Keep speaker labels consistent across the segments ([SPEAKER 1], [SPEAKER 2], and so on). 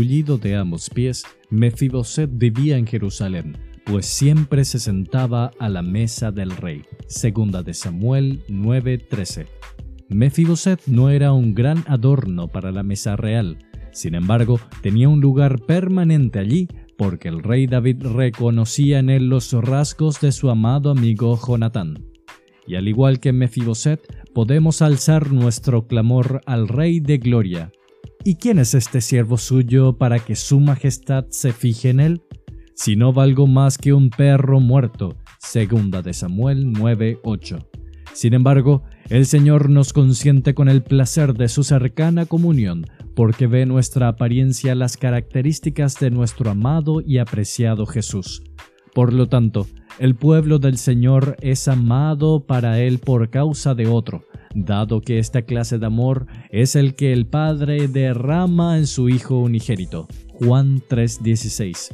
[SPEAKER 1] de ambos pies, Mefiboset vivía en Jerusalén, pues siempre se sentaba a la mesa del rey. Segunda de Samuel 9:13. Mefiboset no era un gran adorno para la mesa real, sin embargo, tenía un lugar permanente allí porque el rey David reconocía en él los rasgos de su amado amigo Jonatán. Y al igual que Mefiboset, podemos alzar nuestro clamor al Rey de Gloria. ¿Y quién es este siervo suyo para que su majestad se fije en él? Si no valgo más que un perro muerto. Segunda de Samuel 9:8. Sin embargo, el Señor nos consiente con el placer de su cercana comunión, porque ve nuestra apariencia las características de nuestro amado y apreciado Jesús. Por lo tanto, el pueblo del Señor es amado para Él por causa de otro, dado que esta clase de amor es el que el Padre derrama en su Hijo unigénito. Juan 3:16.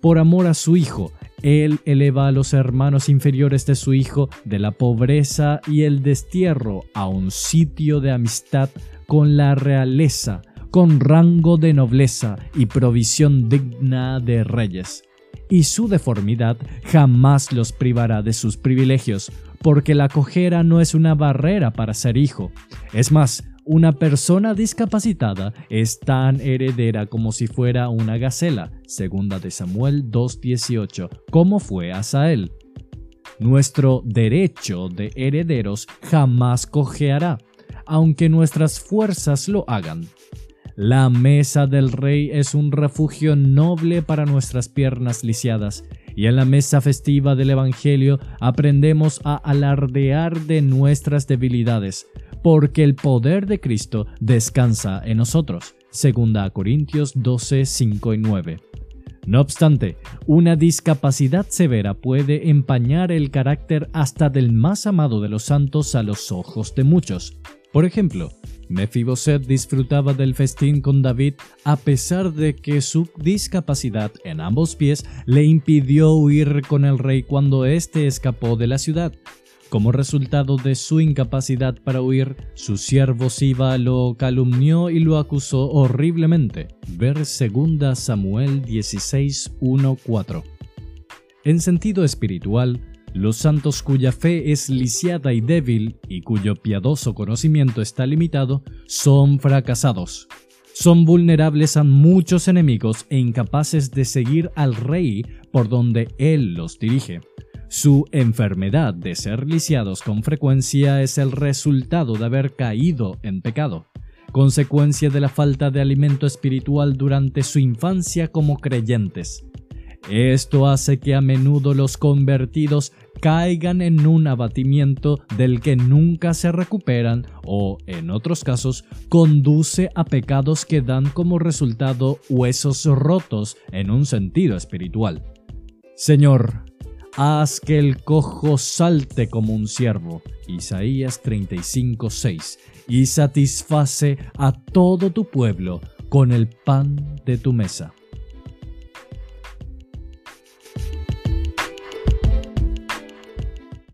[SPEAKER 1] Por amor a su Hijo, Él eleva a los hermanos inferiores de su Hijo de la pobreza y el destierro a un sitio de amistad con la realeza, con rango de nobleza y provisión digna de reyes y su deformidad jamás los privará de sus privilegios, porque la cojera no es una barrera para ser hijo. Es más, una persona discapacitada es tan heredera como si fuera una gacela, segunda de Samuel 2.18, como fue Asael. Nuestro derecho de herederos jamás cojeará, aunque nuestras fuerzas lo hagan. La mesa del rey es un refugio noble para nuestras piernas lisiadas, y en la mesa festiva del Evangelio aprendemos a alardear de nuestras debilidades, porque el poder de Cristo descansa en nosotros. Segunda Corintios 12, 5 y 9. No obstante, una discapacidad severa puede empañar el carácter hasta del más amado de los santos a los ojos de muchos. Por ejemplo, Mefiboset disfrutaba del festín con David a pesar de que su discapacidad en ambos pies le impidió huir con el rey cuando éste escapó de la ciudad. Como resultado de su incapacidad para huir, su siervo Siba lo calumnió y lo acusó horriblemente. Ver 2 Samuel 16, 4. En sentido espiritual, los santos cuya fe es lisiada y débil y cuyo piadoso conocimiento está limitado son fracasados. Son vulnerables a muchos enemigos e incapaces de seguir al rey por donde él los dirige. Su enfermedad de ser lisiados con frecuencia es el resultado de haber caído en pecado, consecuencia de la falta de alimento espiritual durante su infancia como creyentes. Esto hace que a menudo los convertidos caigan en un abatimiento del que nunca se recuperan o, en otros casos, conduce a pecados que dan como resultado huesos rotos en un sentido espiritual. Señor, haz que el cojo salte como un ciervo. Isaías 35:6 y satisface a todo tu pueblo con el pan de tu mesa.